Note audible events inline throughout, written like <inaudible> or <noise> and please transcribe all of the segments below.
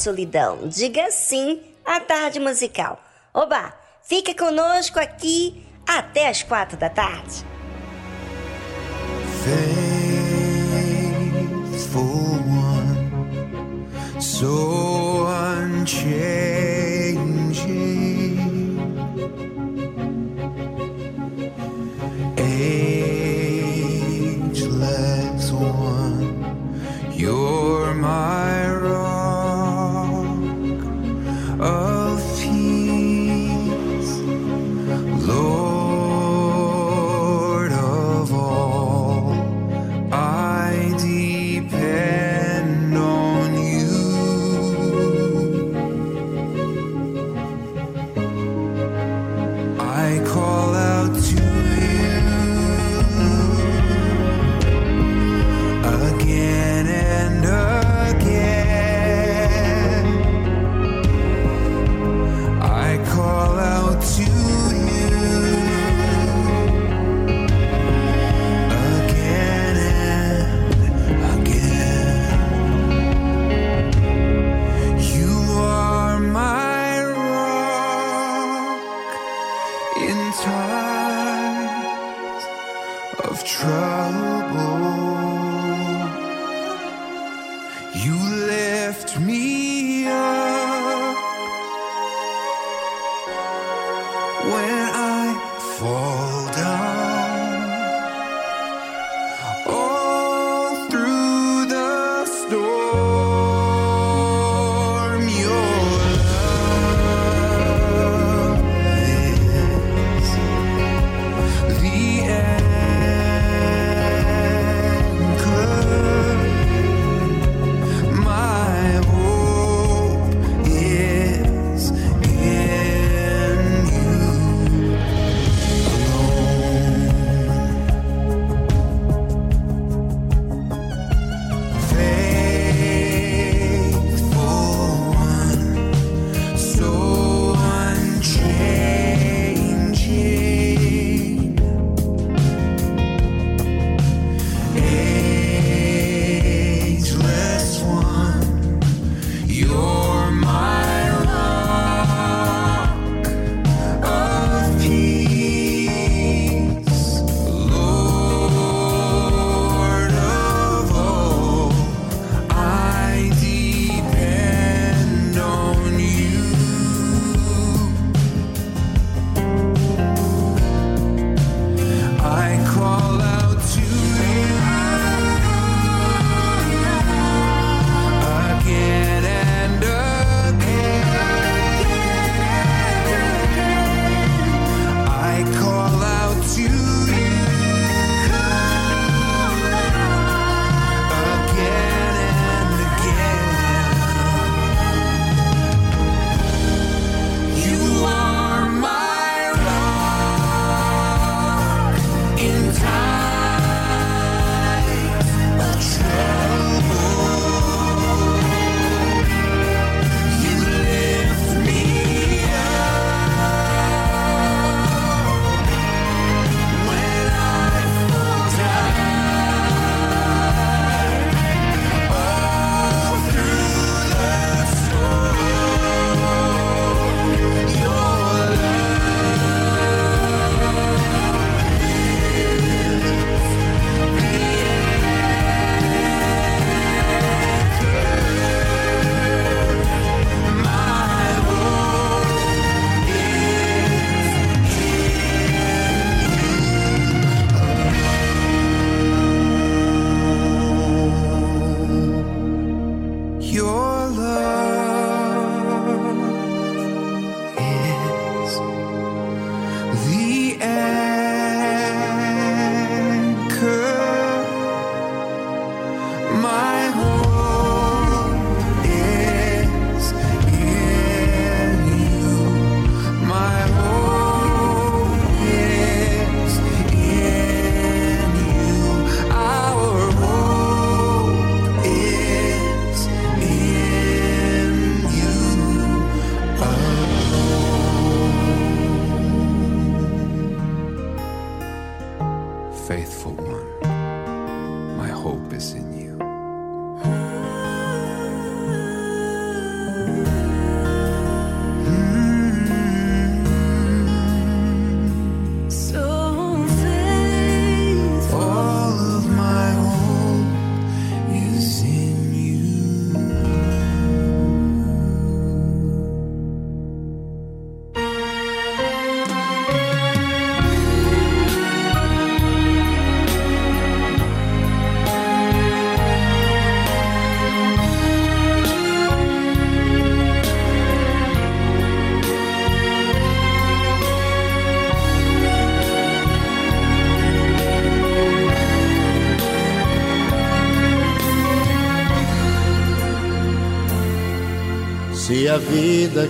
Solidão. Diga sim à tarde musical. Oba, fica conosco aqui até as quatro da tarde. Faithful one, so unchanging. Ageless one, you're my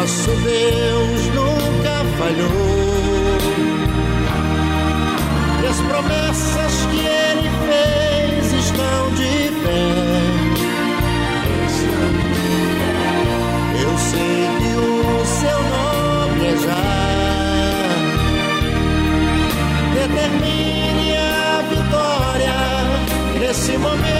Nosso Deus nunca falhou. E as promessas que Ele fez estão de pé. Eu sei que o seu nome é já determine a vitória nesse momento.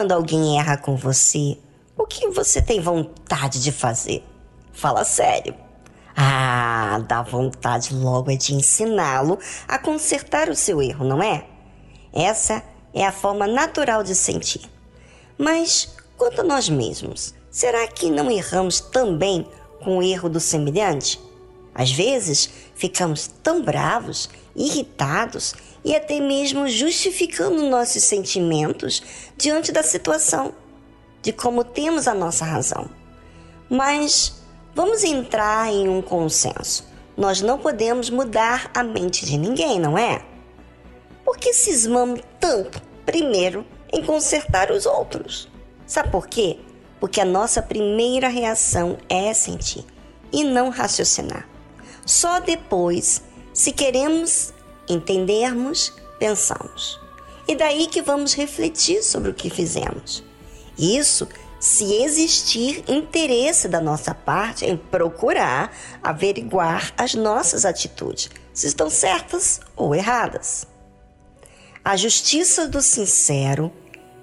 quando alguém erra com você? O que você tem vontade de fazer? Fala sério. Ah, dá vontade logo é de ensiná-lo a consertar o seu erro, não é? Essa é a forma natural de sentir. Mas quanto a nós mesmos, será que não erramos também com o erro do semelhante? Às vezes ficamos tão bravos, irritados e até mesmo justificando nossos sentimentos diante da situação, de como temos a nossa razão. Mas vamos entrar em um consenso. Nós não podemos mudar a mente de ninguém, não é? Por que cismamos tanto, primeiro, em consertar os outros? Sabe por quê? Porque a nossa primeira reação é sentir e não raciocinar. Só depois, se queremos entendermos, pensamos. E daí que vamos refletir sobre o que fizemos. Isso se existir interesse da nossa parte em procurar averiguar as nossas atitudes, se estão certas ou erradas. A justiça do sincero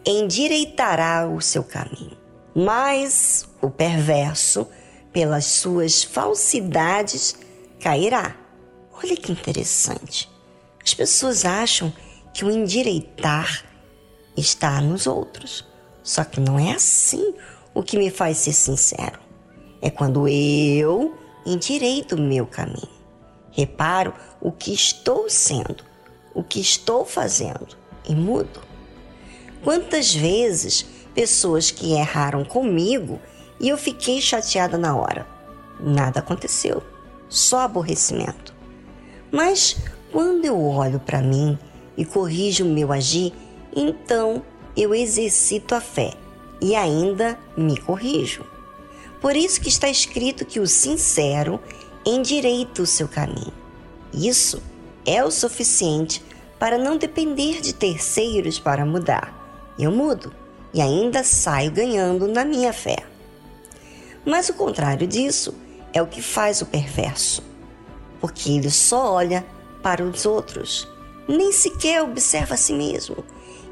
endireitará o seu caminho, mas o perverso, pelas suas falsidades, cairá. Olha que interessante. As pessoas acham que o endireitar está nos outros. Só que não é assim o que me faz ser sincero. É quando eu endireito o meu caminho. Reparo o que estou sendo, o que estou fazendo e mudo. Quantas vezes pessoas que erraram comigo e eu fiquei chateada na hora? Nada aconteceu, só aborrecimento. Mas quando eu olho para mim e corrijo o meu agir, então eu exercito a fé e ainda me corrijo. Por isso que está escrito que o sincero endireita o seu caminho. Isso é o suficiente para não depender de terceiros para mudar. Eu mudo e ainda saio ganhando na minha fé. Mas o contrário disso é o que faz o perverso, porque ele só olha para os outros, nem sequer observa a si mesmo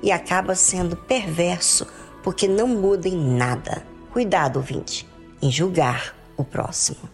e acaba sendo perverso porque não muda em nada. Cuidado, ouvinte, em julgar o próximo.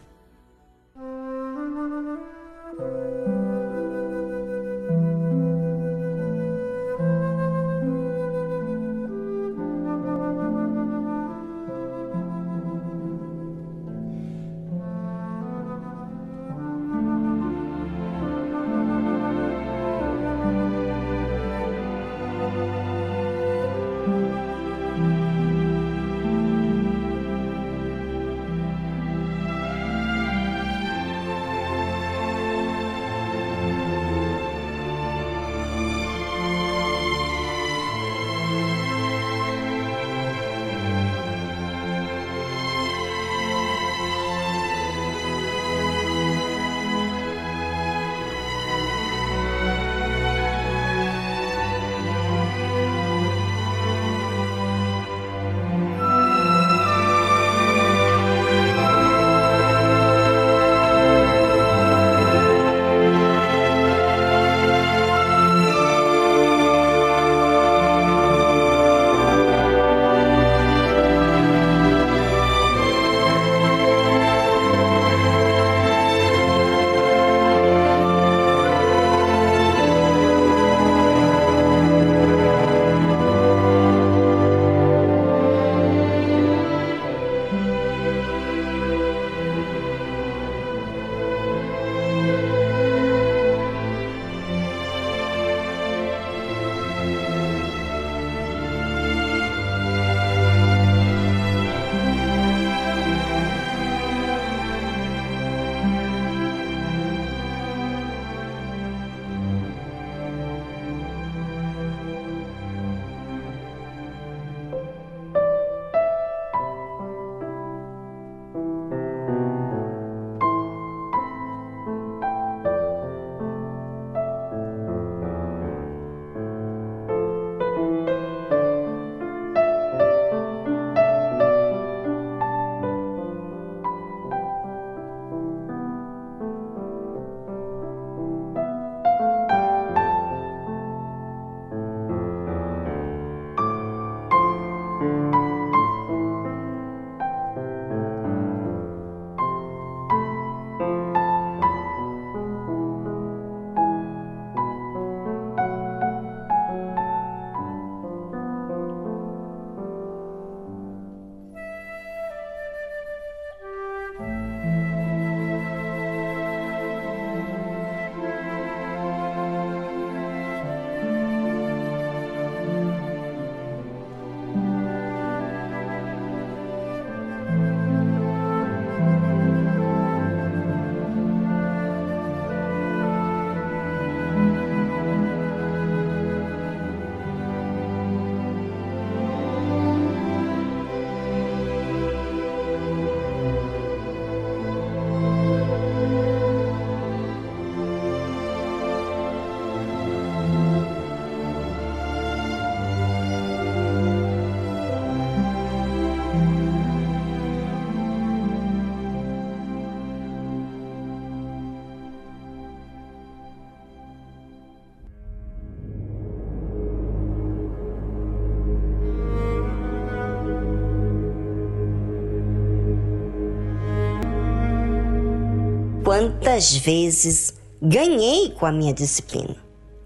Quantas vezes ganhei com a minha disciplina?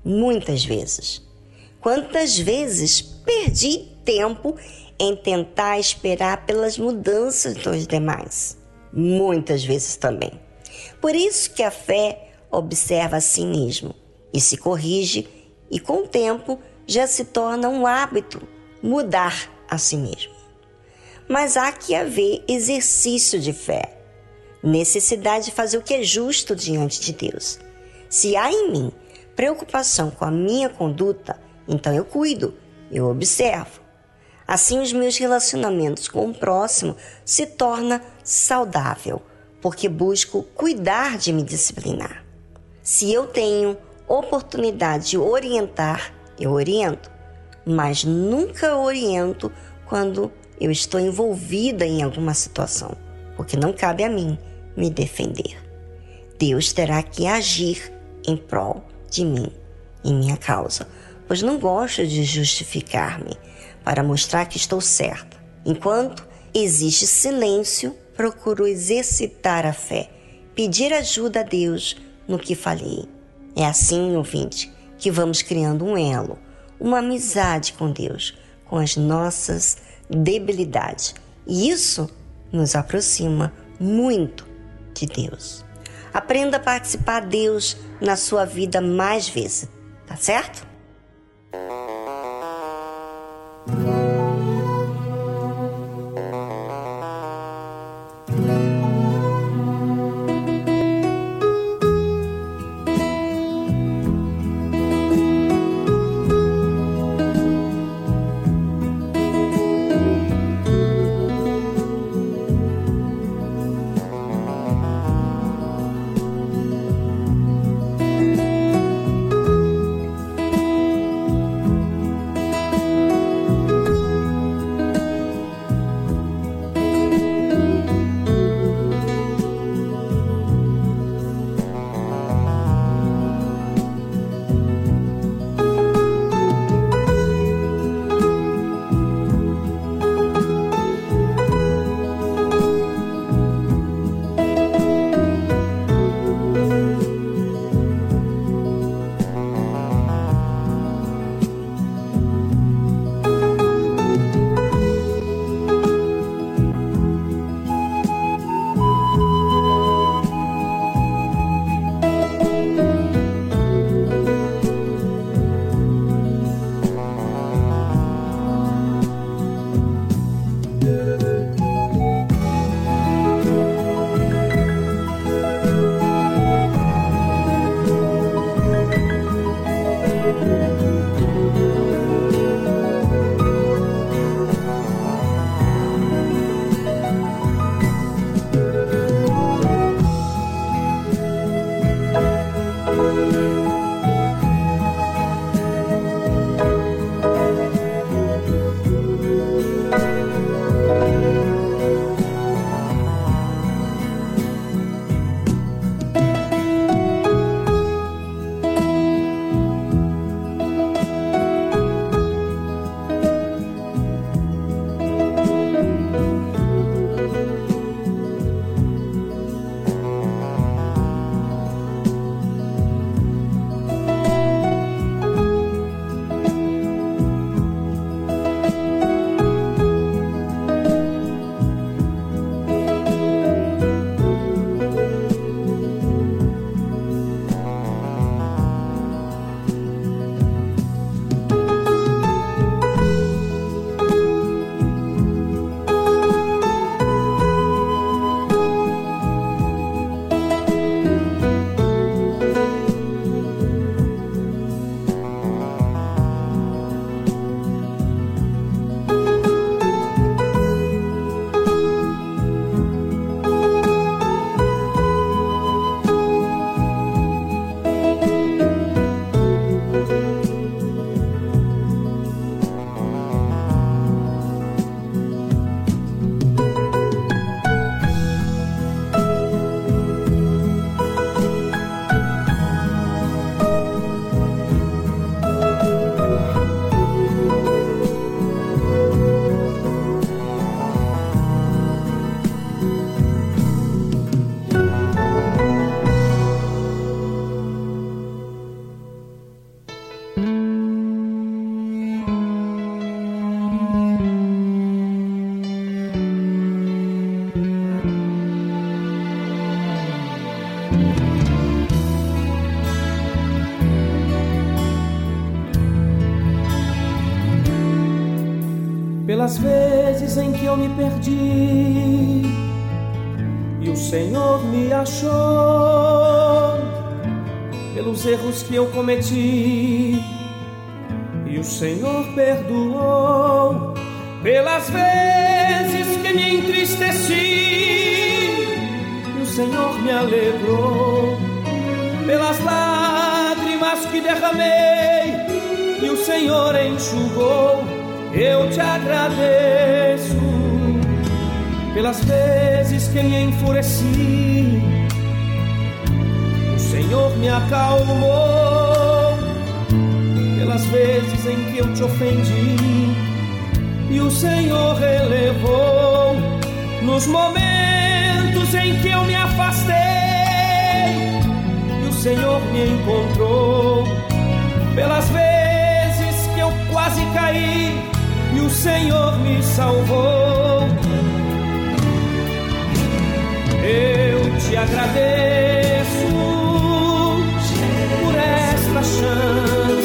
Muitas vezes. Quantas vezes perdi tempo em tentar esperar pelas mudanças dos demais? Muitas vezes também. Por isso que a fé observa a si mesmo e se corrige, e com o tempo já se torna um hábito mudar a si mesmo. Mas há que haver exercício de fé necessidade de fazer o que é justo diante de Deus. Se há em mim preocupação com a minha conduta, então eu cuido, eu observo. Assim os meus relacionamentos com o próximo se torna saudável, porque busco cuidar de me disciplinar. Se eu tenho oportunidade de orientar, eu oriento, mas nunca oriento quando eu estou envolvida em alguma situação, porque não cabe a mim me defender. Deus terá que agir em prol de mim, em minha causa, pois não gosto de justificar-me para mostrar que estou certa, enquanto existe silêncio, procuro exercitar a fé, pedir ajuda a Deus no que falhei. É assim, ouvinte, que vamos criando um elo, uma amizade com Deus, com as nossas debilidades. E isso nos aproxima muito de Deus. Aprenda a participar Deus na sua vida mais vezes, tá certo? Pelas vezes em que eu me perdi e o Senhor me achou, pelos erros que eu cometi e o Senhor perdoou, pelas vezes que me entristeci e o Senhor me alegrou, pelas lágrimas que derramei e o Senhor enxugou eu te agradeço pelas vezes que me enfureci. O Senhor me acalmou pelas vezes em que eu te ofendi. e o Senhor relevou nos momentos em que eu me afastei. E o Senhor me encontrou pelas vezes que eu quase caí Senhor me salvou. Eu te agradeço por esta chance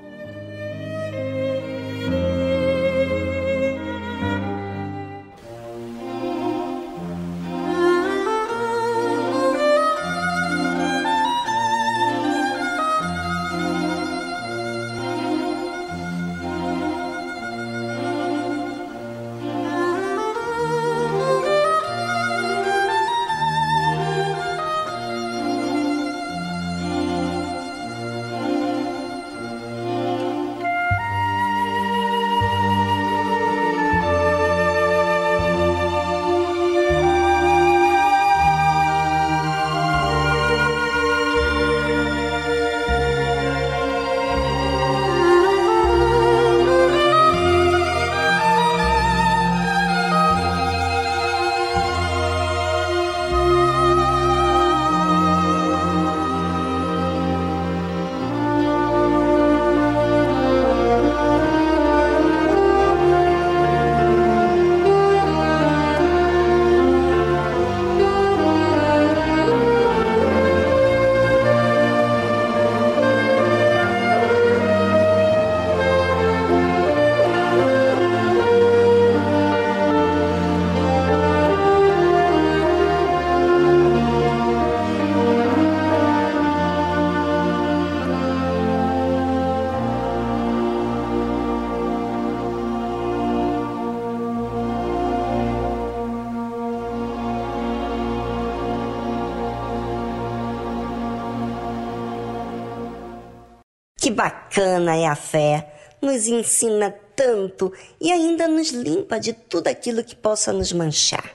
Bacana é a fé! Nos ensina tanto e ainda nos limpa de tudo aquilo que possa nos manchar.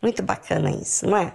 Muito bacana isso, não é?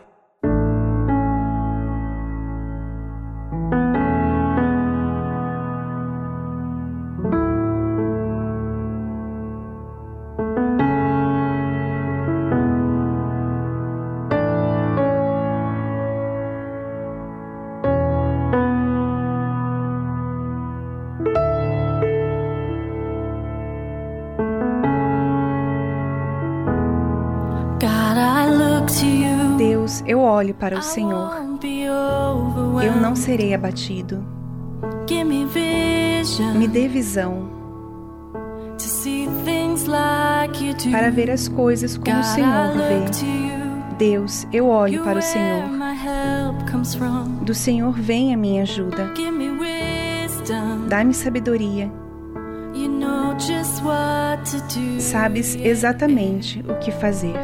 Para o Senhor. Eu não serei abatido. Me dê visão para ver as coisas como o Senhor vê. Deus, eu olho para o Senhor. Do Senhor vem a minha ajuda. Dá-me sabedoria. Sabes exatamente o que fazer.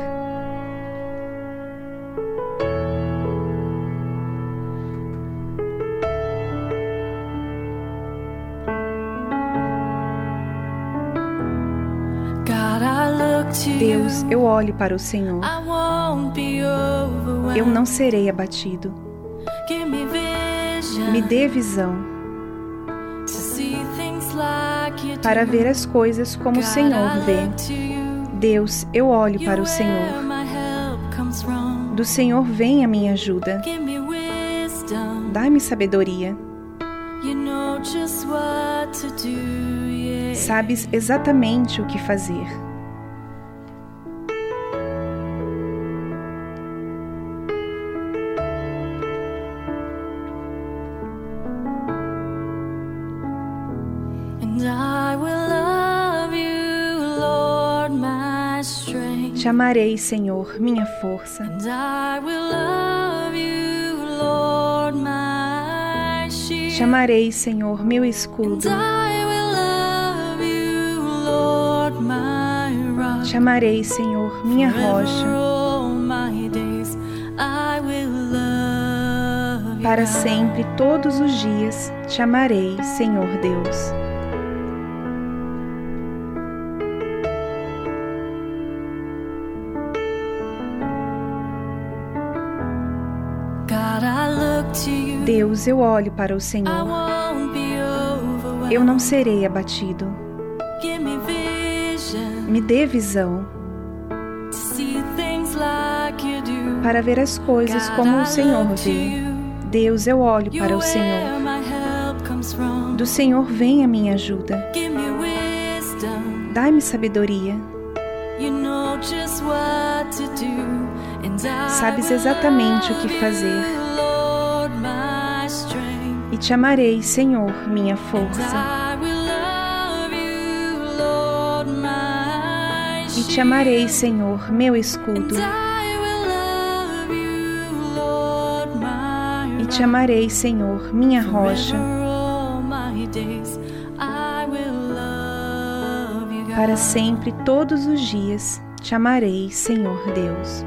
Eu olho para o Senhor. Eu não serei abatido. Me dê visão para ver as coisas como o Senhor vê. Deus, eu olho para o Senhor. Do Senhor vem a minha ajuda. Dá-me sabedoria. Sabes exatamente o que fazer. Te amarei, Senhor, minha força. And I will love you, Lord, my shield. Te amarei, Senhor, meu escudo. I will love you, Lord, my rock. Te amarei, Senhor, minha rocha. you. Para sempre, todos os dias, te amarei, Senhor Deus. Deus, eu olho para o Senhor. Eu não serei abatido. Me dê visão para ver as coisas como o Senhor vê. Deus, eu olho para o Senhor. Do Senhor vem a minha ajuda. Dai-me sabedoria. Sabes exatamente o que fazer. Te amarei, Senhor, minha força. E te amarei, Senhor, meu escudo. E te amarei, Senhor, minha rocha. Para sempre, todos os dias, te amarei, Senhor Deus.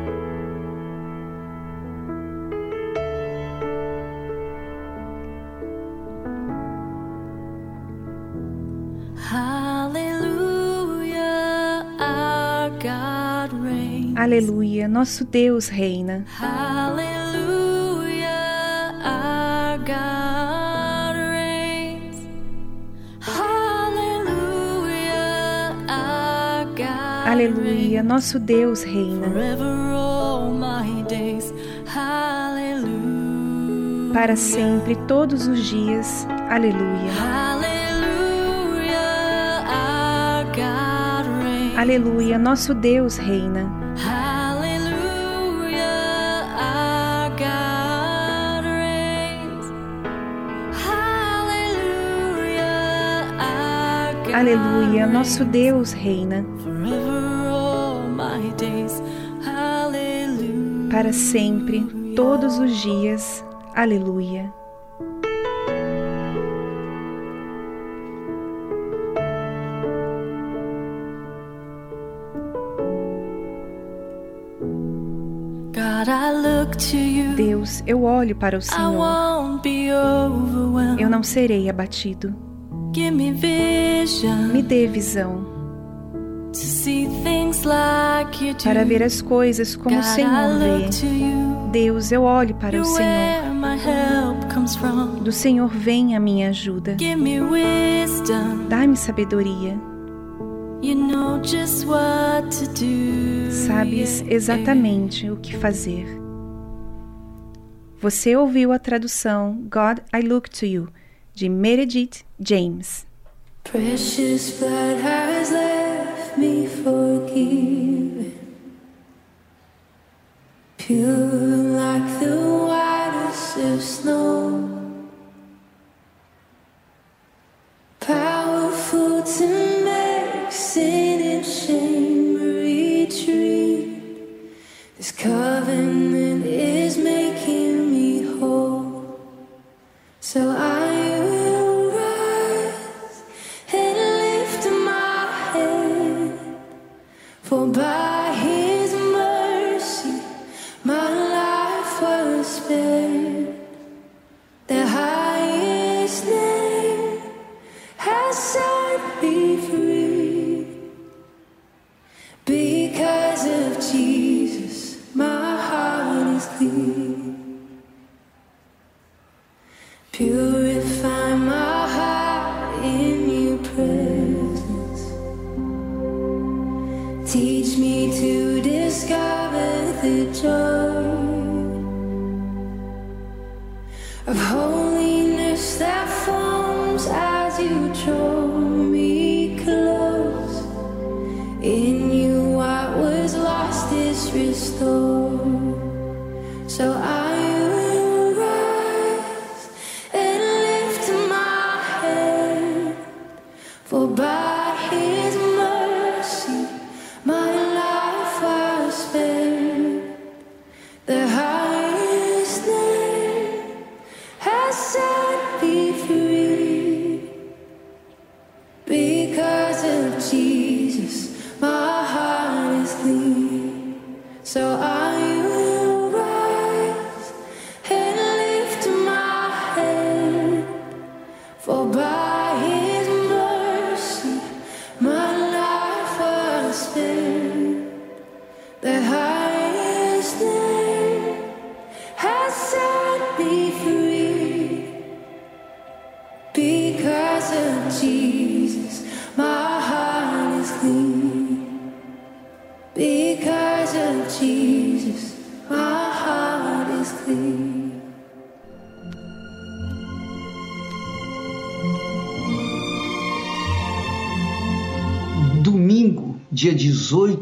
Aleluia, nosso Deus reina. Hallelujah, our God reigns. Hallelujah, our God Aleluia, nosso Deus reina. Forever all my days. Hallelujah. Para sempre, todos os dias. Aleluia. Hallelujah, our God. Aleluia, nosso Deus reina. Aleluia, nosso. Deus reina. Para sempre, todos os dias. Aleluia. Deus, eu olho para o Senhor. Eu não serei abatido. Give me vision Me dê visão para ver as coisas como o Senhor vê. Deus, eu olho para o Senhor. Do Senhor vem a minha ajuda. Dá-me sabedoria. Sabes exatamente o que fazer. Você ouviu a tradução God I Look to You, de Meredith James. Precious blood has left me forgiven, pure like the whitest of snow,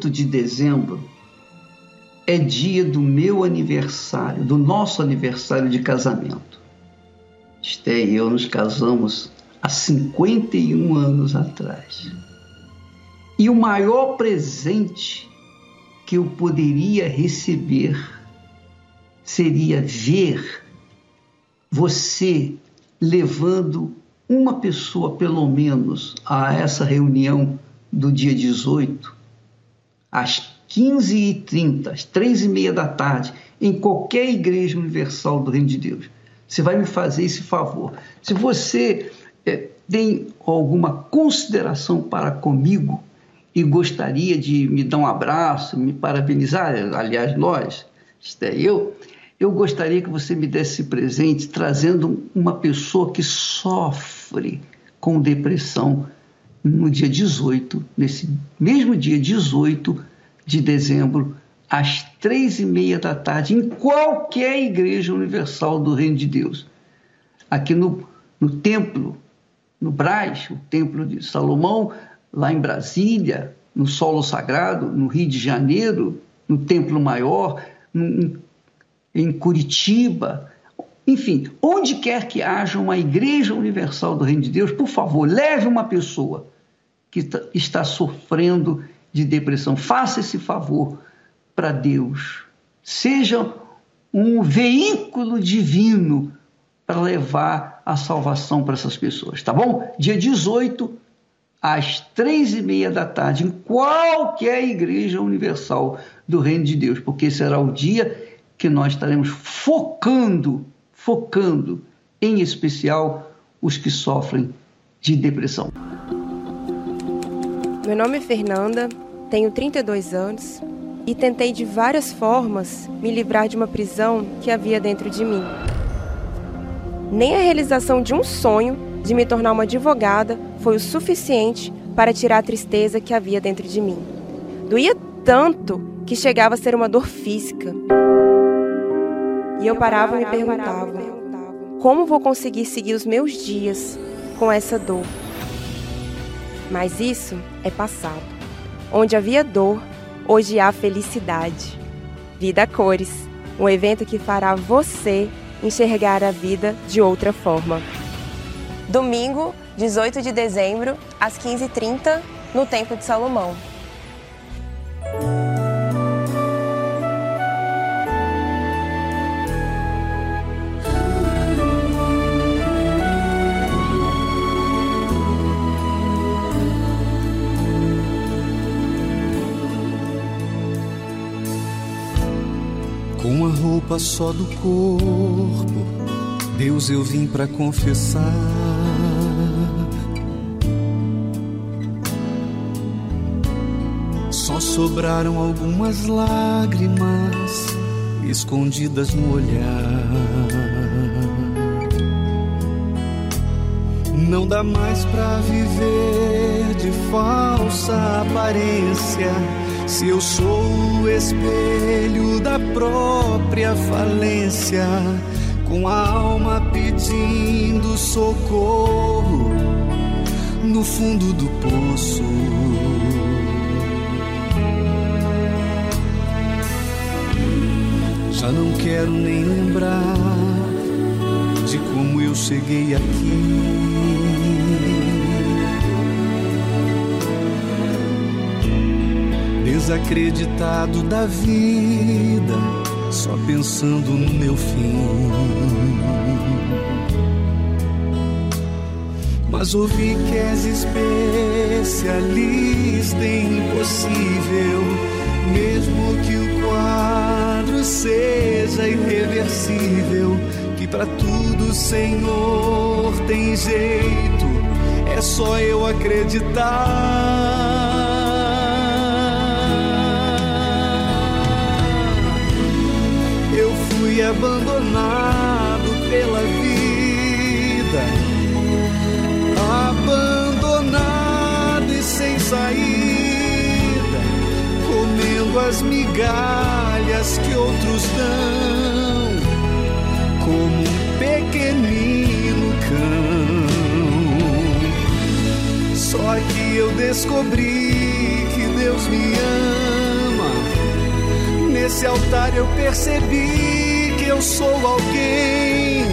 18 de dezembro, é dia do meu aniversário, do nosso aniversário de casamento. Esté e eu nos casamos há 51 anos atrás. E o maior presente que eu poderia receber seria ver você levando uma pessoa, pelo menos, a essa reunião do dia 18, às 15h30, às 3h30 da tarde, em qualquer igreja universal do Reino de Deus. Você vai me fazer esse favor. Se você eh, tem alguma consideração para comigo e gostaria de me dar um abraço, me parabenizar, aliás, nós, isto é eu, eu gostaria que você me desse esse presente trazendo uma pessoa que sofre com depressão no dia 18, nesse mesmo dia 18 de dezembro, às três e meia da tarde, em qualquer igreja universal do Reino de Deus. Aqui no, no templo, no Brás, o templo de Salomão, lá em Brasília, no Solo Sagrado, no Rio de Janeiro, no Templo Maior, no, em Curitiba, enfim, onde quer que haja uma igreja universal do Reino de Deus, por favor, leve uma pessoa que está sofrendo de depressão. Faça esse favor para Deus. Seja um veículo divino para levar a salvação para essas pessoas, tá bom? Dia 18, às três e meia da tarde, em qualquer igreja universal do Reino de Deus, porque será o dia que nós estaremos focando, focando, em especial, os que sofrem de depressão. Meu nome é Fernanda, tenho 32 anos e tentei de várias formas me livrar de uma prisão que havia dentro de mim. Nem a realização de um sonho de me tornar uma advogada foi o suficiente para tirar a tristeza que havia dentro de mim. Doía tanto que chegava a ser uma dor física. E eu parava e me perguntava: como vou conseguir seguir os meus dias com essa dor? Mas isso é passado. Onde havia dor, hoje há felicidade. Vida Cores um evento que fará você enxergar a vida de outra forma. Domingo, 18 de dezembro, às 15h30, no Templo de Salomão. Roupa só do corpo, Deus eu vim para confessar. Só sobraram algumas lágrimas escondidas no olhar. Não dá mais pra viver de falsa aparência. Se eu sou o espelho da própria falência, com a alma pedindo socorro no fundo do poço. Já não quero nem lembrar de como eu cheguei aqui. Desacreditado da vida, só pensando no meu fim. Mas ouvi que és especialista em impossível, mesmo que o quadro seja irreversível que para tudo, Senhor, tem jeito, é só eu acreditar. Abandonado pela vida, abandonado e sem saída, comendo as migalhas que outros dão como um pequenino cão. Só que eu descobri que Deus me ama. Nesse altar eu percebi que eu sou alguém.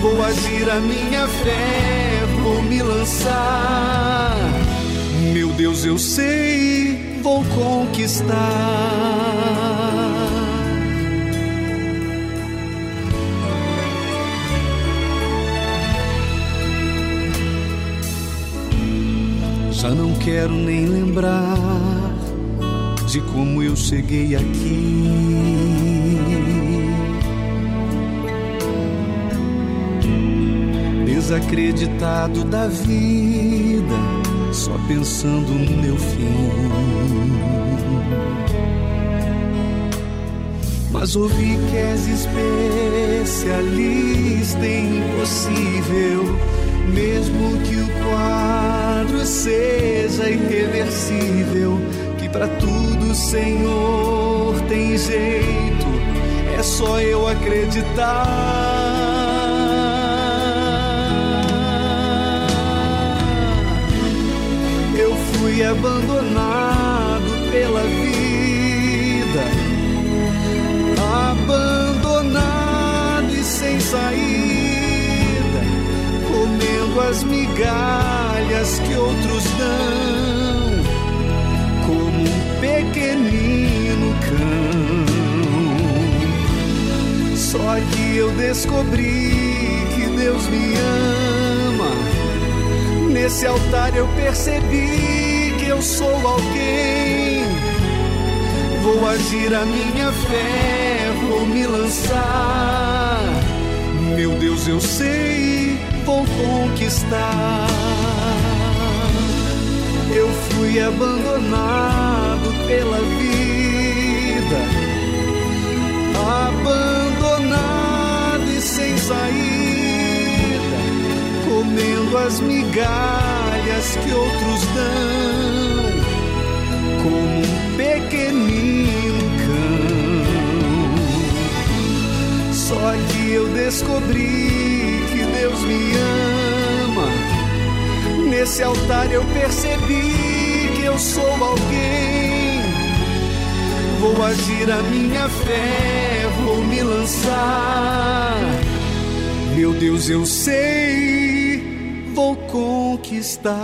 Vou agir a minha fé, vou me lançar. Meu Deus, eu sei, vou conquistar. Já não quero nem lembrar de como eu cheguei aqui. Desacreditado da vida, só pensando no meu fim. Mas ouvi que és especialista em impossível mesmo que o quadro seja irreversível, que para tudo, Senhor, tem jeito, é só eu acreditar. Abandonado pela vida, abandonado e sem saída comendo as migalhas que outros dão, como um pequenino cão. Só que eu descobri que Deus me ama. Nesse altar eu percebi sou alguém. Vou agir a minha fé, vou me lançar. Meu Deus, eu sei vou conquistar. Eu fui abandonado pela vida, abandonado e sem saída, comendo as migalhas que outros dão, como um pequenino cão. Só que eu descobri que Deus me ama. Nesse altar eu percebi que eu sou alguém. Vou agir a minha fé, vou me lançar. Meu Deus, eu sei, vou conquistar.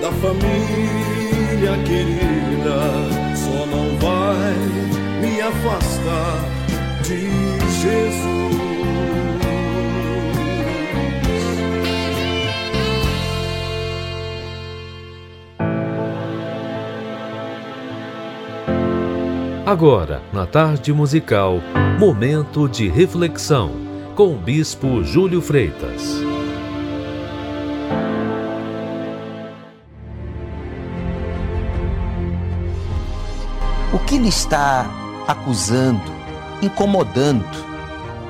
Da família querida, só não vai me afastar de Jesus. Agora, na tarde musical, momento de reflexão com o Bispo Júlio Freitas. Lhe está acusando, incomodando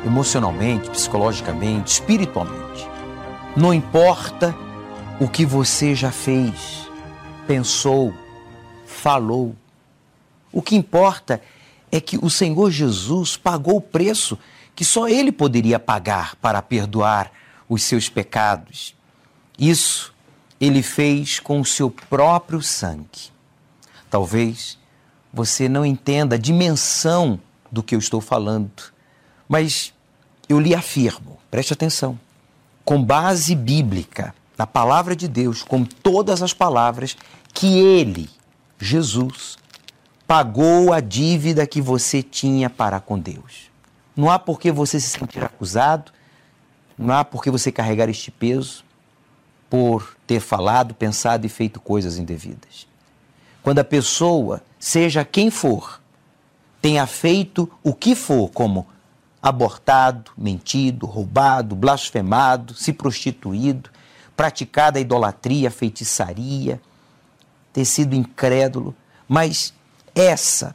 emocionalmente, psicologicamente, espiritualmente? Não importa o que você já fez, pensou, falou. O que importa é que o Senhor Jesus pagou o preço que só Ele poderia pagar para perdoar os seus pecados. Isso Ele fez com o seu próprio sangue. Talvez você não entenda a dimensão do que eu estou falando, mas eu lhe afirmo, preste atenção, com base bíblica, na palavra de Deus, com todas as palavras, que Ele, Jesus, pagou a dívida que você tinha para com Deus. Não há por que você se sentir acusado, não há por que você carregar este peso por ter falado, pensado e feito coisas indevidas. Quando a pessoa, seja quem for, tenha feito o que for, como abortado, mentido, roubado, blasfemado, se prostituído, praticado a idolatria, a feitiçaria, ter sido incrédulo, mas essa,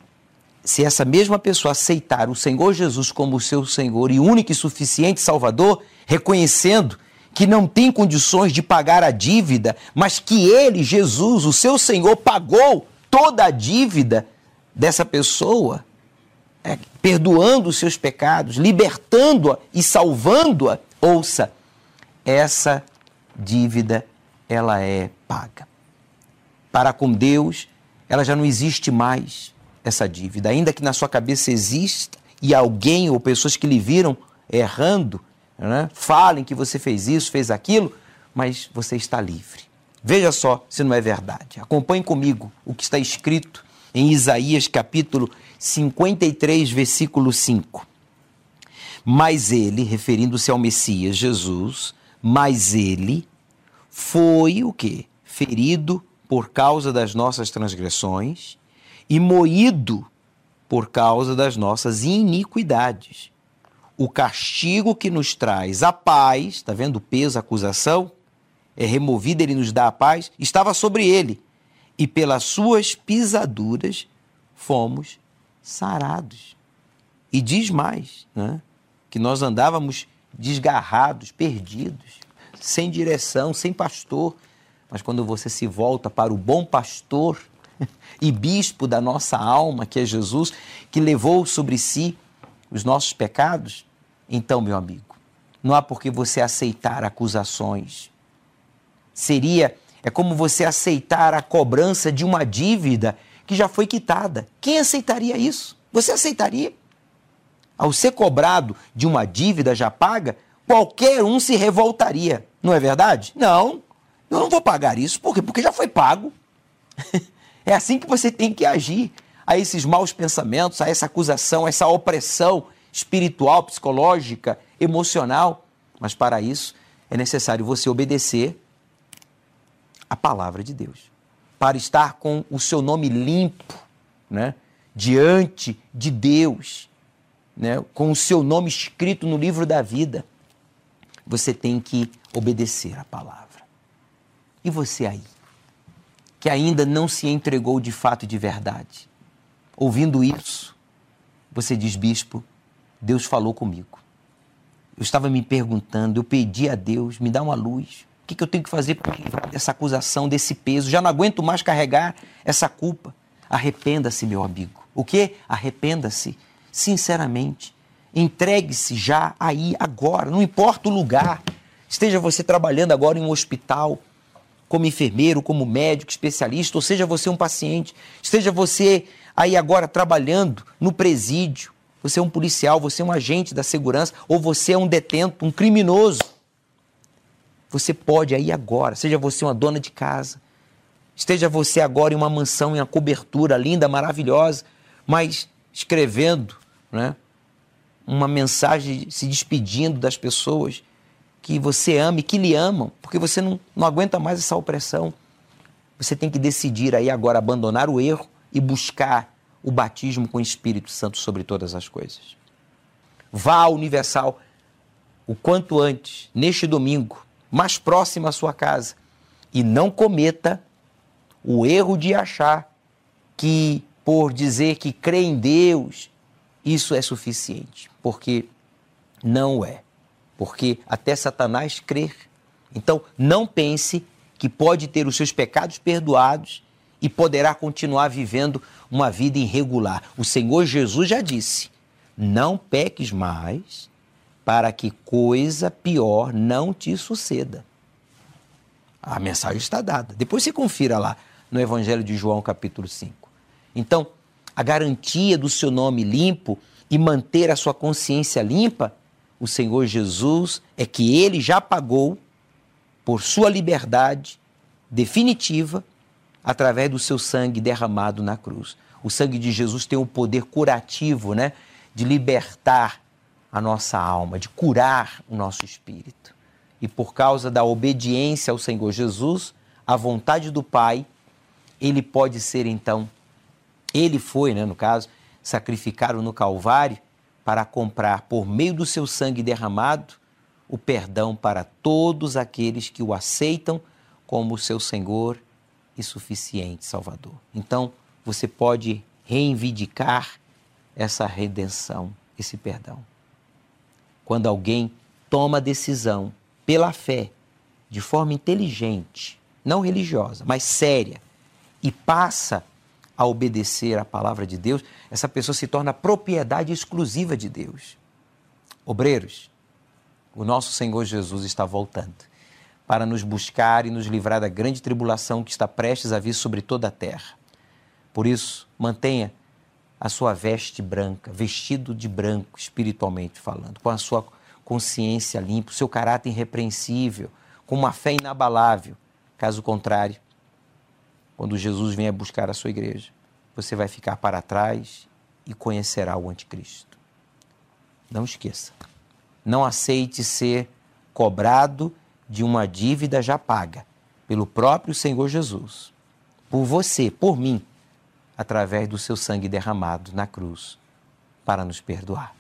se essa mesma pessoa aceitar o Senhor Jesus como seu Senhor e único e suficiente Salvador, reconhecendo que não tem condições de pagar a dívida, mas que ele, Jesus, o seu Senhor, pagou toda a dívida dessa pessoa, é, perdoando os seus pecados, libertando-a e salvando-a, ouça, essa dívida ela é paga. Para com Deus, ela já não existe mais essa dívida, ainda que na sua cabeça exista e alguém ou pessoas que lhe viram errando, né, falem que você fez isso, fez aquilo, mas você está livre. Veja só se não é verdade. Acompanhe comigo o que está escrito em Isaías capítulo 53, versículo 5. Mas ele, referindo-se ao Messias Jesus, mas ele foi o quê? Ferido por causa das nossas transgressões e moído por causa das nossas iniquidades. O castigo que nos traz a paz, está vendo o peso, a acusação? É removido, ele nos dá a paz, estava sobre ele. E pelas suas pisaduras fomos sarados. E diz mais, né? que nós andávamos desgarrados, perdidos, sem direção, sem pastor. Mas quando você se volta para o bom pastor <laughs> e bispo da nossa alma, que é Jesus, que levou sobre si os nossos pecados, então, meu amigo, não há por que você aceitar acusações. Seria, é como você aceitar a cobrança de uma dívida que já foi quitada. Quem aceitaria isso? Você aceitaria? Ao ser cobrado de uma dívida já paga, qualquer um se revoltaria. Não é verdade? Não, eu não vou pagar isso. Por quê? Porque já foi pago. <laughs> É assim que você tem que agir a esses maus pensamentos, a essa acusação, a essa opressão espiritual, psicológica, emocional. Mas para isso é necessário você obedecer a palavra de Deus. Para estar com o seu nome limpo, né? diante de Deus, né? com o seu nome escrito no livro da vida, você tem que obedecer a palavra. E você aí, que ainda não se entregou de fato e de verdade, ouvindo isso, você diz, bispo, Deus falou comigo. Eu estava me perguntando, eu pedi a Deus, me dá uma luz. O que, que eu tenho que fazer para livrar dessa acusação, desse peso? Já não aguento mais carregar essa culpa. Arrependa-se, meu amigo. O que? Arrependa-se. Sinceramente. Entregue-se já aí, agora. Não importa o lugar. Esteja você trabalhando agora em um hospital, como enfermeiro, como médico, especialista, ou seja você um paciente. Esteja você aí agora trabalhando no presídio. Você é um policial, você é um agente da segurança, ou você é um detento, um criminoso. Você pode aí agora, seja você uma dona de casa, esteja você agora em uma mansão, em uma cobertura linda, maravilhosa, mas escrevendo né, uma mensagem se despedindo das pessoas que você ama e que lhe amam, porque você não, não aguenta mais essa opressão. Você tem que decidir aí agora abandonar o erro e buscar o batismo com o Espírito Santo sobre todas as coisas. Vá ao Universal o quanto antes, neste domingo, mais próximo à sua casa. E não cometa o erro de achar que, por dizer que crê em Deus, isso é suficiente. Porque não é. Porque até Satanás crer. Então, não pense que pode ter os seus pecados perdoados e poderá continuar vivendo uma vida irregular. O Senhor Jesus já disse: não peques mais, para que coisa pior não te suceda. A mensagem está dada. Depois você confira lá no Evangelho de João, capítulo 5. Então, a garantia do seu nome limpo e manter a sua consciência limpa, o Senhor Jesus é que ele já pagou por sua liberdade definitiva através do seu sangue derramado na cruz. O sangue de Jesus tem o poder curativo, né, de libertar a nossa alma, de curar o nosso espírito. E por causa da obediência ao Senhor Jesus, à vontade do Pai, ele pode ser então, ele foi, né, no caso, sacrificado no Calvário para comprar, por meio do seu sangue derramado, o perdão para todos aqueles que o aceitam como seu Senhor e suficiente Salvador. Então, você pode reivindicar essa redenção, esse perdão quando alguém toma a decisão pela fé, de forma inteligente, não religiosa, mas séria, e passa a obedecer à palavra de Deus, essa pessoa se torna propriedade exclusiva de Deus. Obreiros, o nosso Senhor Jesus está voltando para nos buscar e nos livrar da grande tribulação que está prestes a vir sobre toda a terra. Por isso, mantenha a sua veste branca, vestido de branco, espiritualmente falando, com a sua consciência limpa, o seu caráter irrepreensível, com uma fé inabalável. Caso contrário, quando Jesus vier buscar a sua igreja, você vai ficar para trás e conhecerá o anticristo. Não esqueça. Não aceite ser cobrado de uma dívida já paga pelo próprio Senhor Jesus. Por você, por mim, através do seu sangue derramado na cruz para nos perdoar.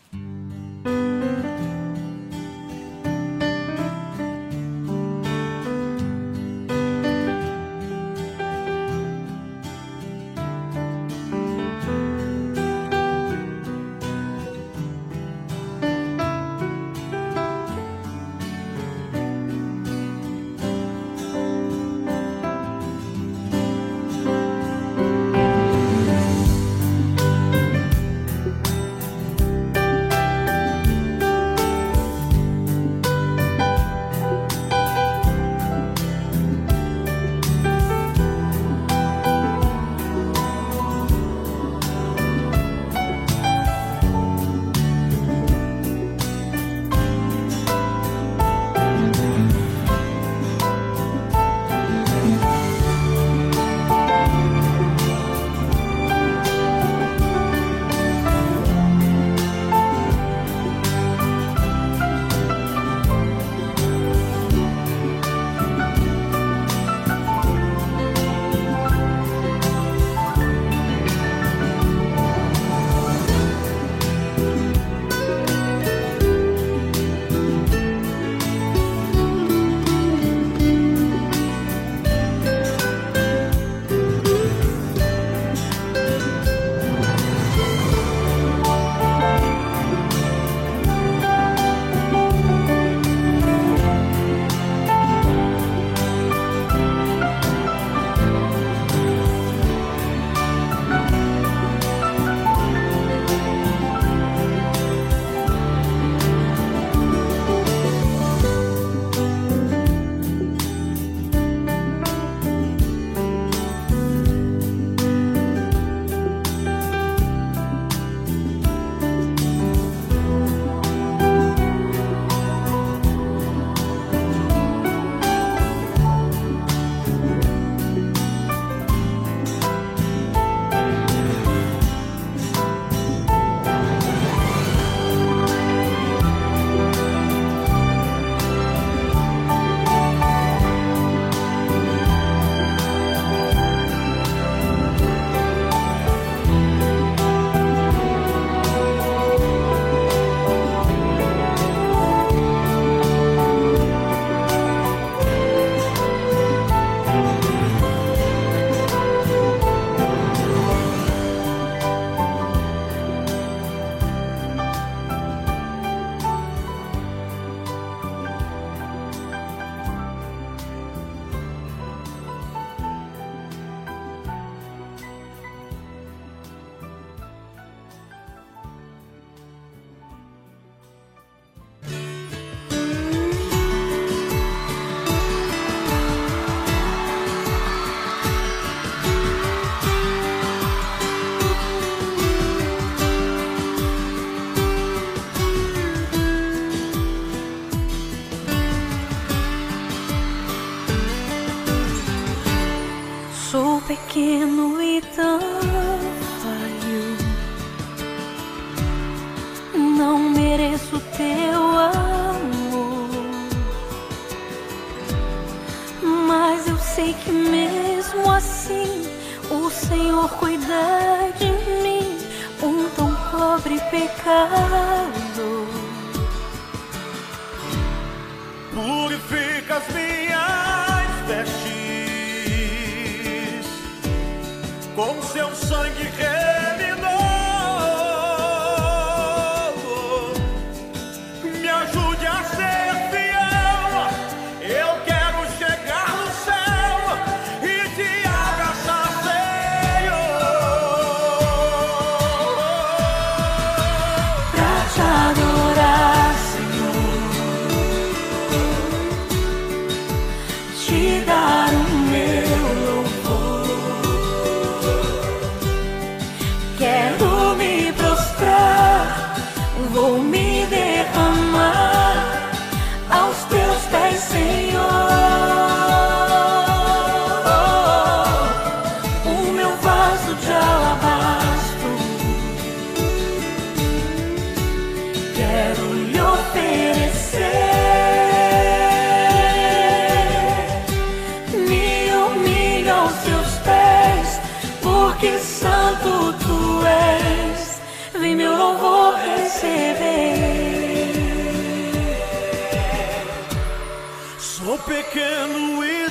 pequeno e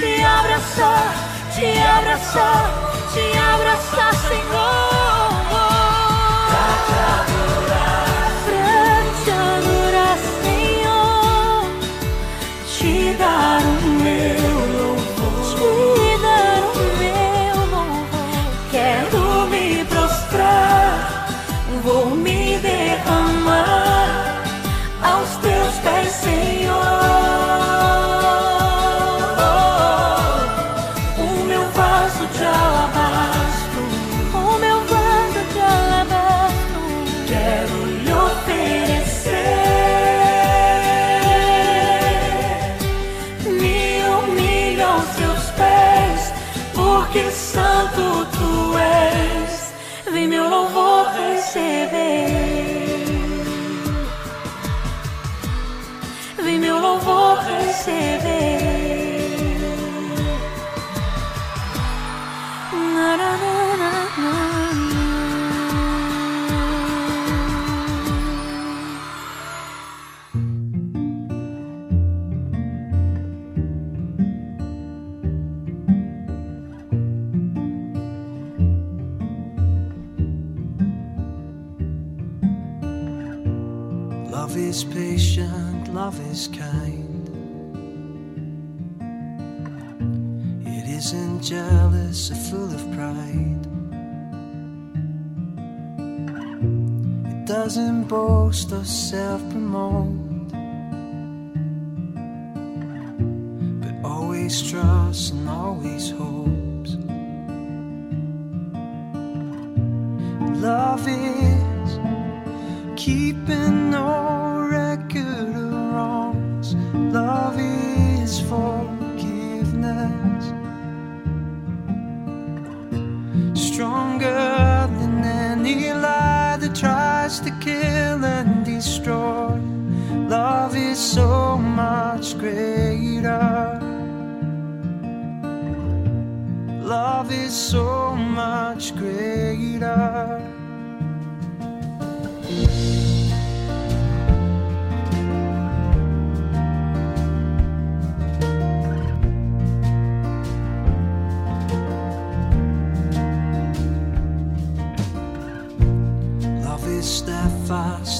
te abraçar, te abraçar, te abraçar, Senhor. boast or self promote, but always trust and always hopes. Love is keeping no record of wrongs. Love is forgiveness, stronger than any lie that tries to kill and destroy. Love is so much greater. Love is so much greater.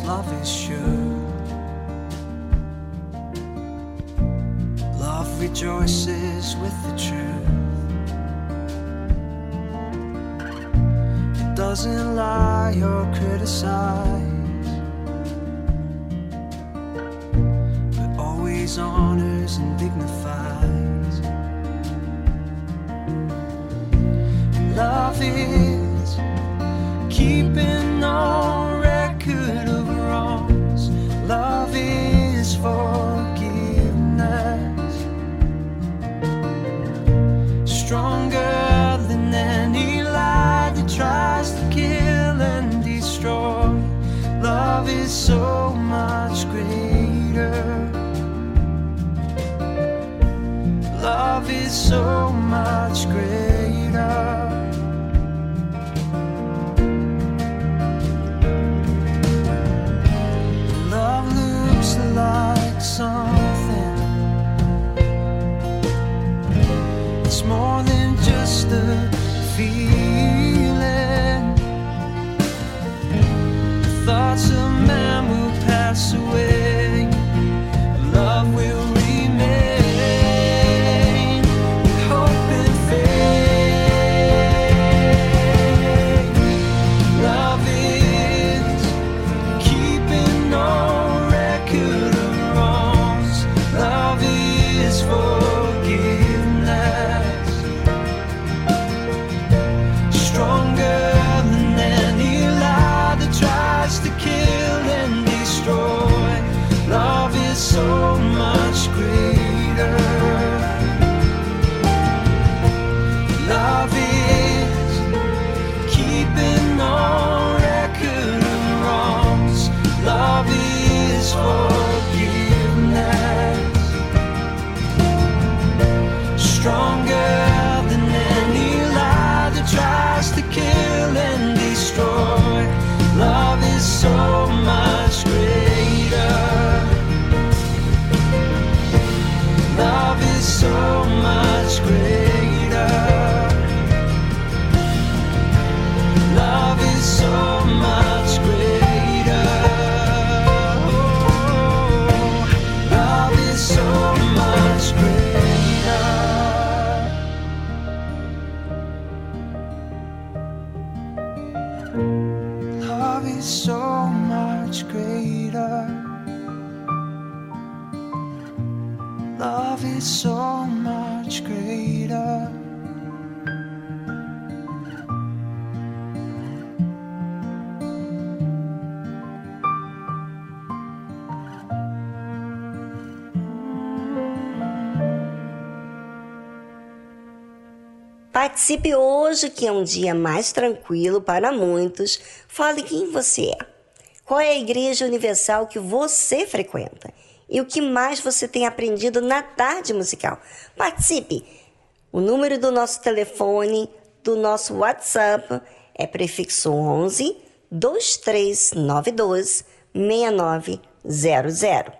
Love is sure. Love rejoices with the truth. It doesn't lie or criticize, but always honors and dignifies. Love is keeping no forgiveness, stronger than any lie that tries to kill and destroy. Love is so much greater. Love is so much greater. Is so much greater. Love is so much greater. Participe hoje, que é um dia mais tranquilo para muitos. Fale quem você é. Qual é a igreja universal que você frequenta? E o que mais você tem aprendido na tarde musical? Participe! O número do nosso telefone, do nosso WhatsApp é prefixo 11 2392 6900.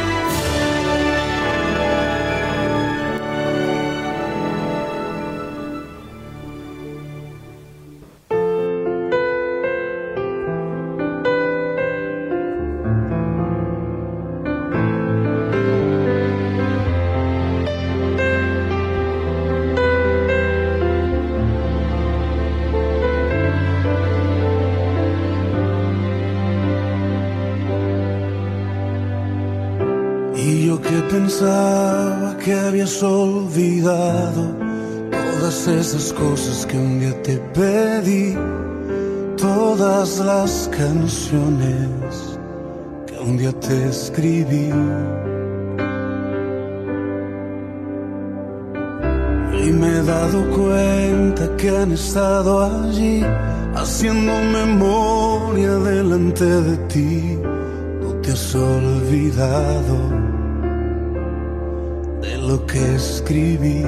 Escribí.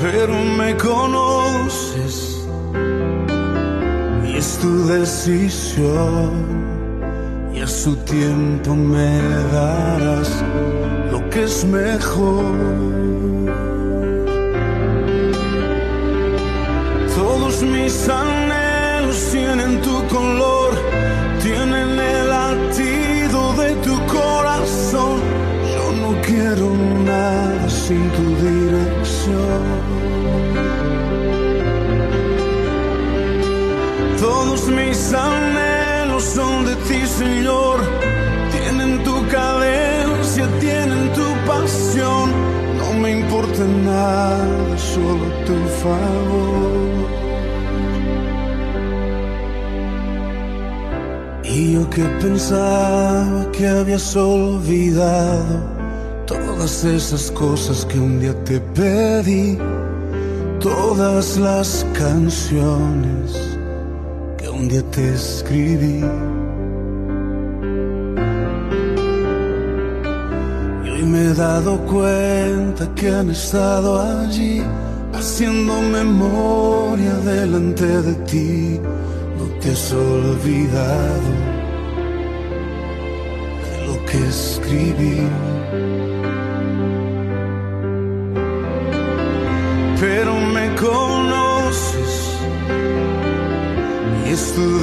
Pero me conoces y es tu decisión. Y a su tiempo me darás lo que es mejor. Todos mis anhelos tienen tu color, sin tu dirección. Todos mis anhelos son de ti, Señor. Tienen tu cadencia, tienen tu pasión. No me importa nada, solo tu favor. Y yo que pensaba que habías olvidado todas esas cosas que un día te pedí, todas las canciones que un día te escribí. Y hoy me he dado cuenta que han estado allí haciendo memoria delante de ti. No te has olvidado de lo que escribí.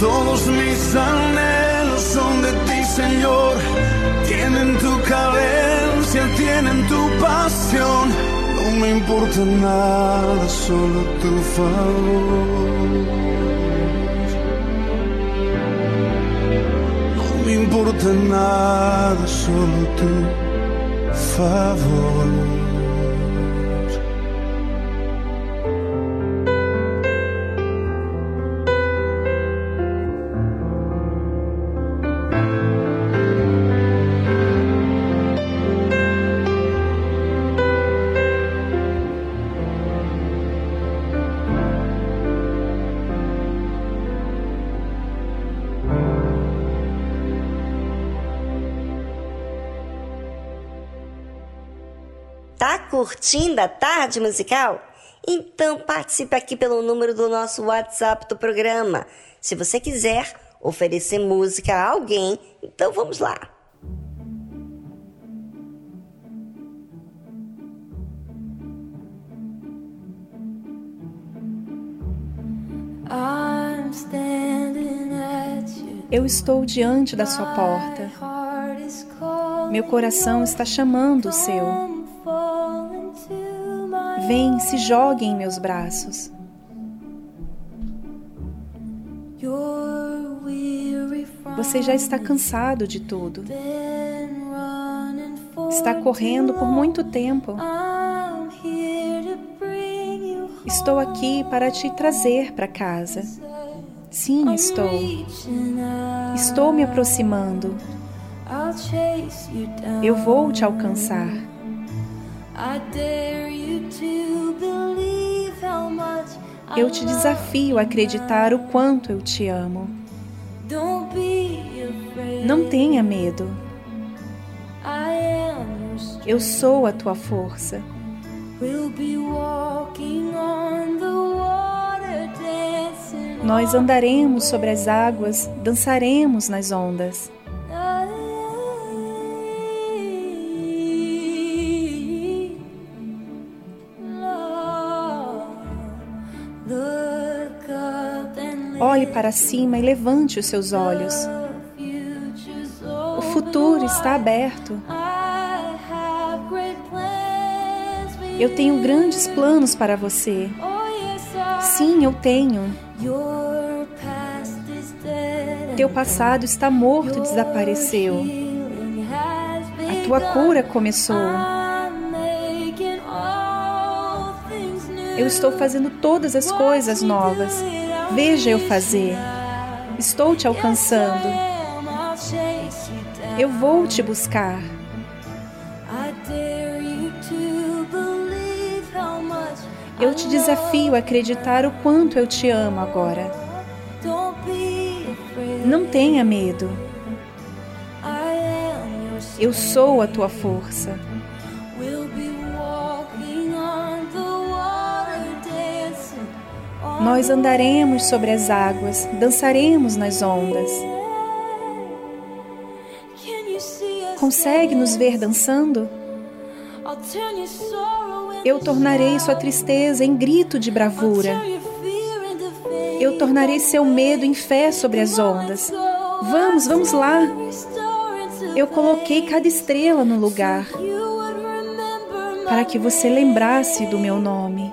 Todos mis anhelos son de ti, Señor. Tienen tu cadencia, tienen tu pasión. No me importa nada, solo tu favor. No me importa nada, solo tu favor. Curtindo a tarde musical? Então participe aqui pelo número do nosso WhatsApp do programa. Se você quiser oferecer música a alguém, então vamos lá. Eu estou diante da sua porta. Meu coração está chamando o seu. Vem, se jogue em meus braços. Você já está cansado de tudo. Está correndo por muito tempo. Estou aqui para te trazer para casa. Sim, estou. Estou me aproximando. Eu vou te alcançar. Eu te desafio a acreditar o quanto eu te amo. Não tenha medo. Eu sou a tua força. Nós andaremos sobre as águas, dançaremos nas ondas. Olhe para cima e levante os seus olhos. O futuro está aberto. Eu tenho grandes planos para você. Sim, eu tenho. Teu passado está morto e desapareceu. A tua cura começou. Eu estou fazendo todas as coisas novas. Veja eu fazer. Estou te alcançando. Eu vou te buscar. Eu te desafio a acreditar o quanto eu te amo agora. Não tenha medo. Eu sou a tua força. Nós andaremos sobre as águas, dançaremos nas ondas. Consegue nos ver dançando? Eu tornarei sua tristeza em grito de bravura. Eu tornarei seu medo em fé sobre as ondas. Vamos, vamos lá. Eu coloquei cada estrela no lugar para que você lembrasse do meu nome.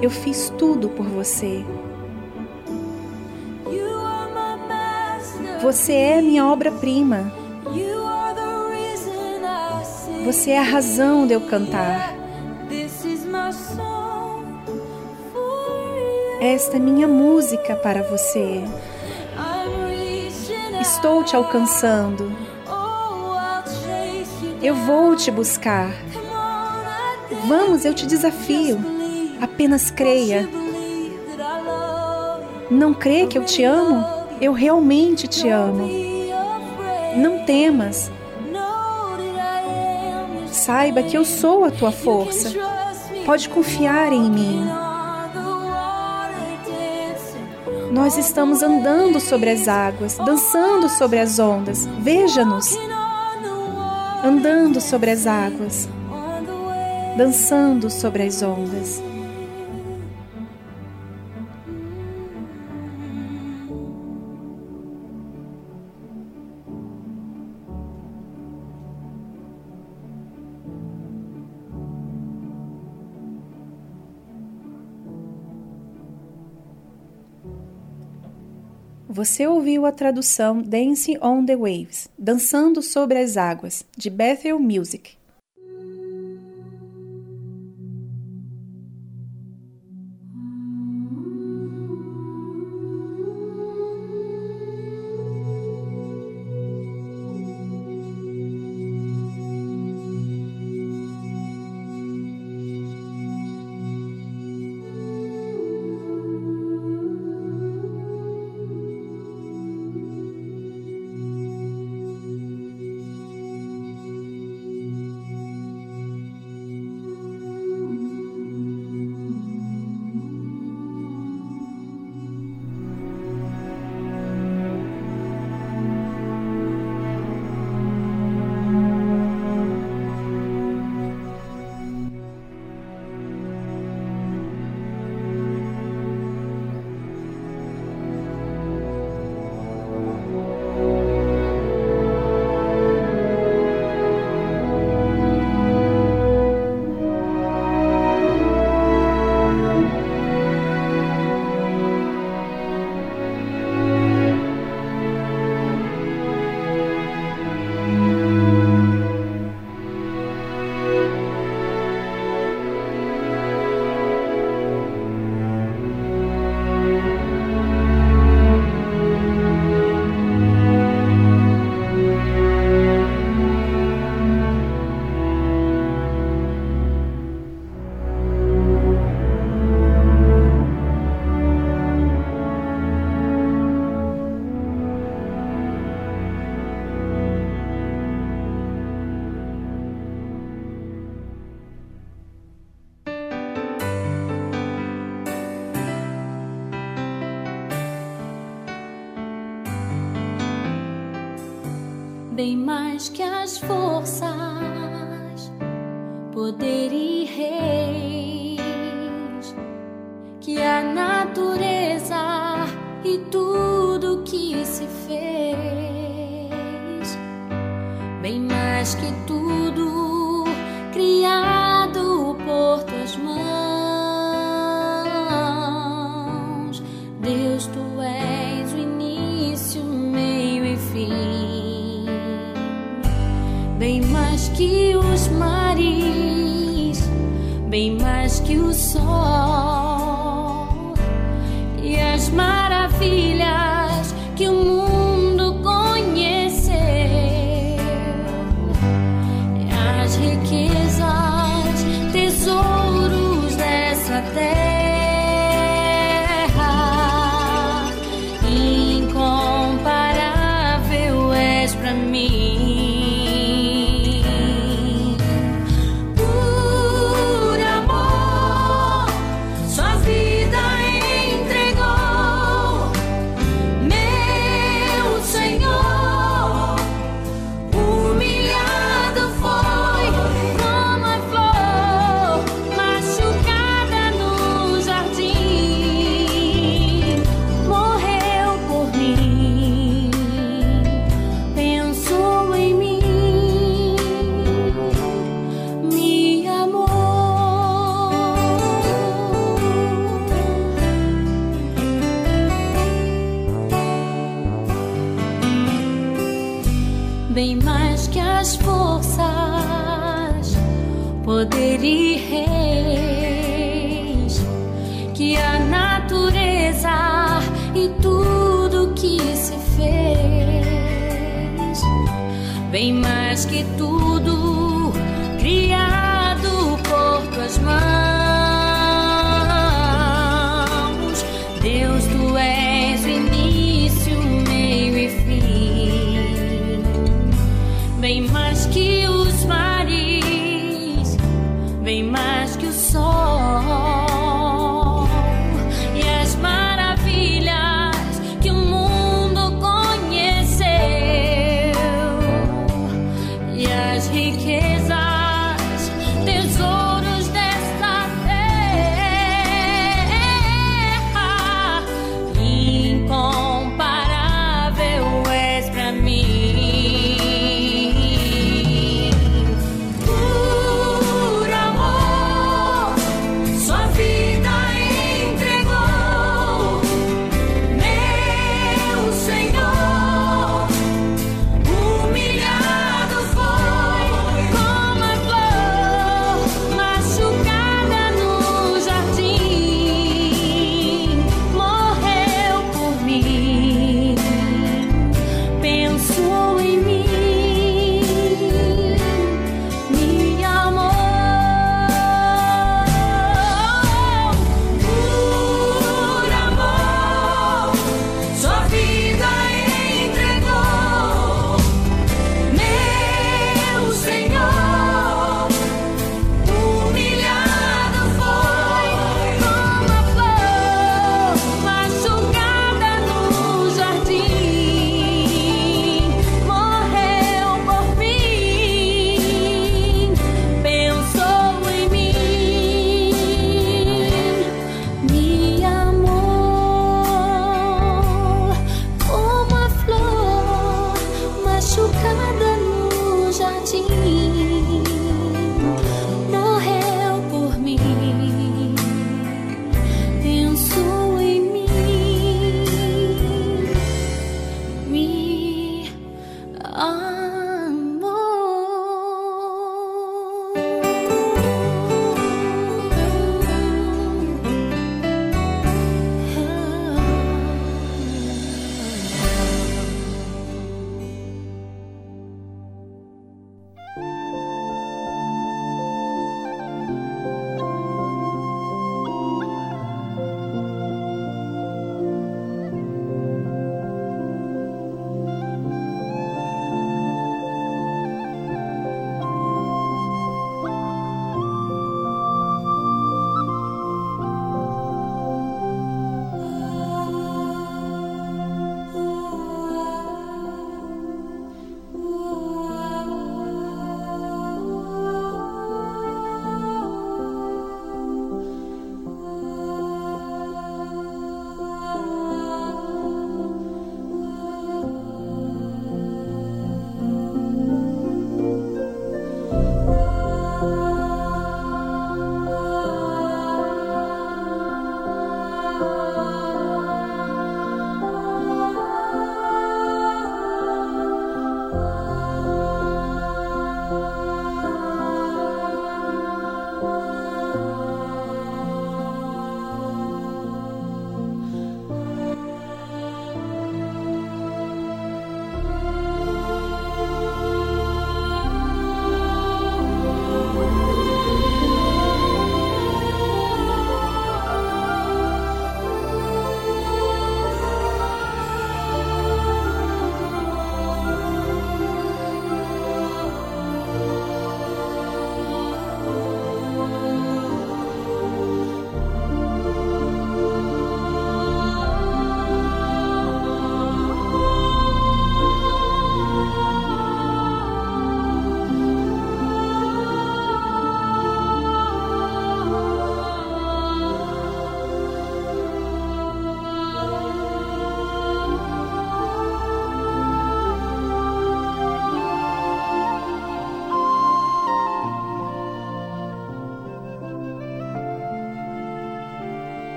Eu fiz tudo por você. Você é minha obra-prima. Você é a razão de eu cantar. Esta é minha música para você. Estou te alcançando. Eu vou te buscar. Vamos, eu te desafio. Apenas creia. Não crê que eu te amo? Eu realmente te amo. Não temas. Saiba que eu sou a tua força. Pode confiar em mim. Nós estamos andando sobre as águas, dançando sobre as ondas. Veja-nos. Andando sobre as águas, dançando sobre as ondas. você ouviu a tradução Dancing on the Waves, Dançando sobre as Águas, de Bethel Music.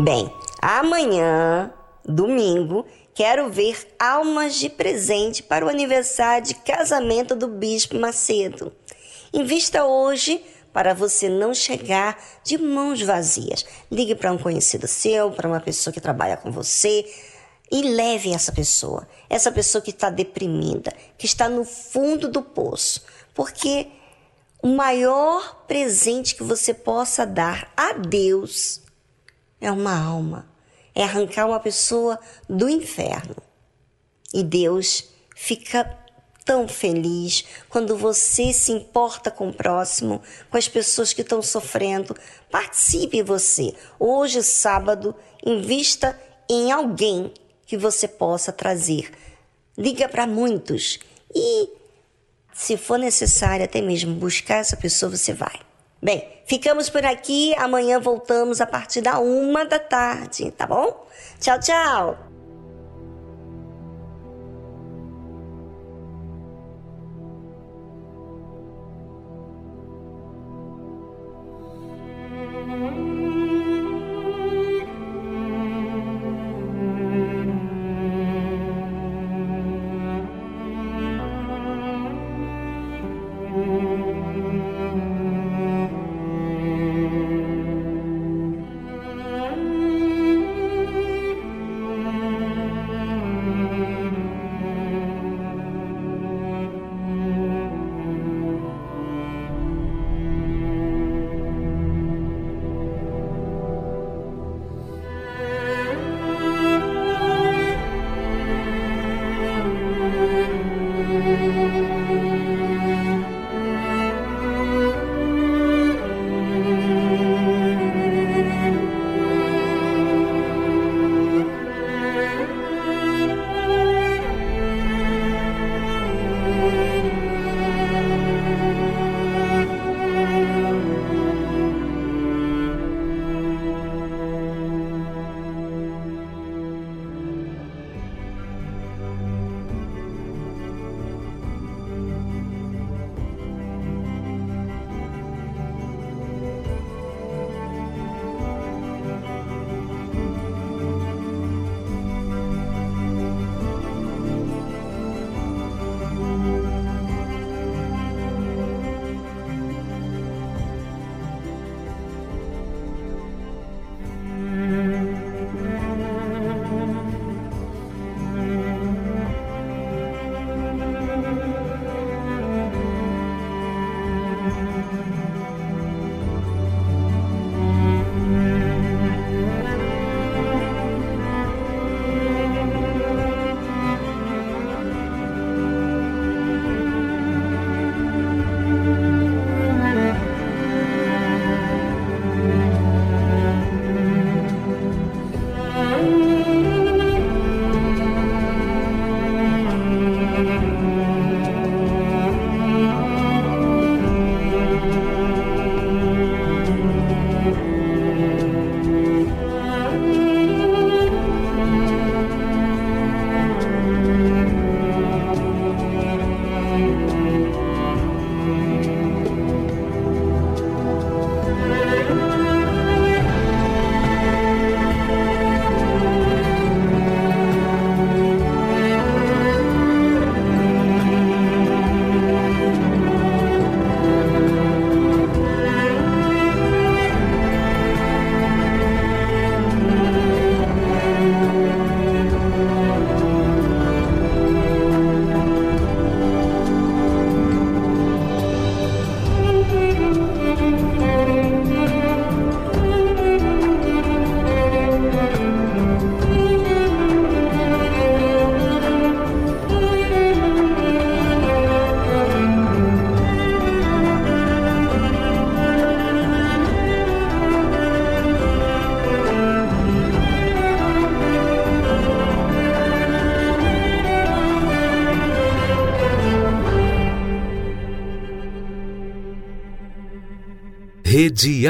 Bem, amanhã, domingo, quero ver almas de presente para o aniversário de casamento do Bispo Macedo. Invista hoje para você não chegar de mãos vazias. Ligue para um conhecido seu, para uma pessoa que trabalha com você e leve essa pessoa. Essa pessoa que está deprimida, que está no fundo do poço. Porque o maior presente que você possa dar a Deus é uma alma. É arrancar uma pessoa do inferno. E Deus fica tão feliz quando você se importa com o próximo, com as pessoas que estão sofrendo. Participe você. Hoje, sábado, invista em alguém que você possa trazer. Liga para muitos e, se for necessário, até mesmo buscar essa pessoa, você vai. Bem, ficamos por aqui. Amanhã voltamos a partir da uma da tarde, tá bom? Tchau, tchau!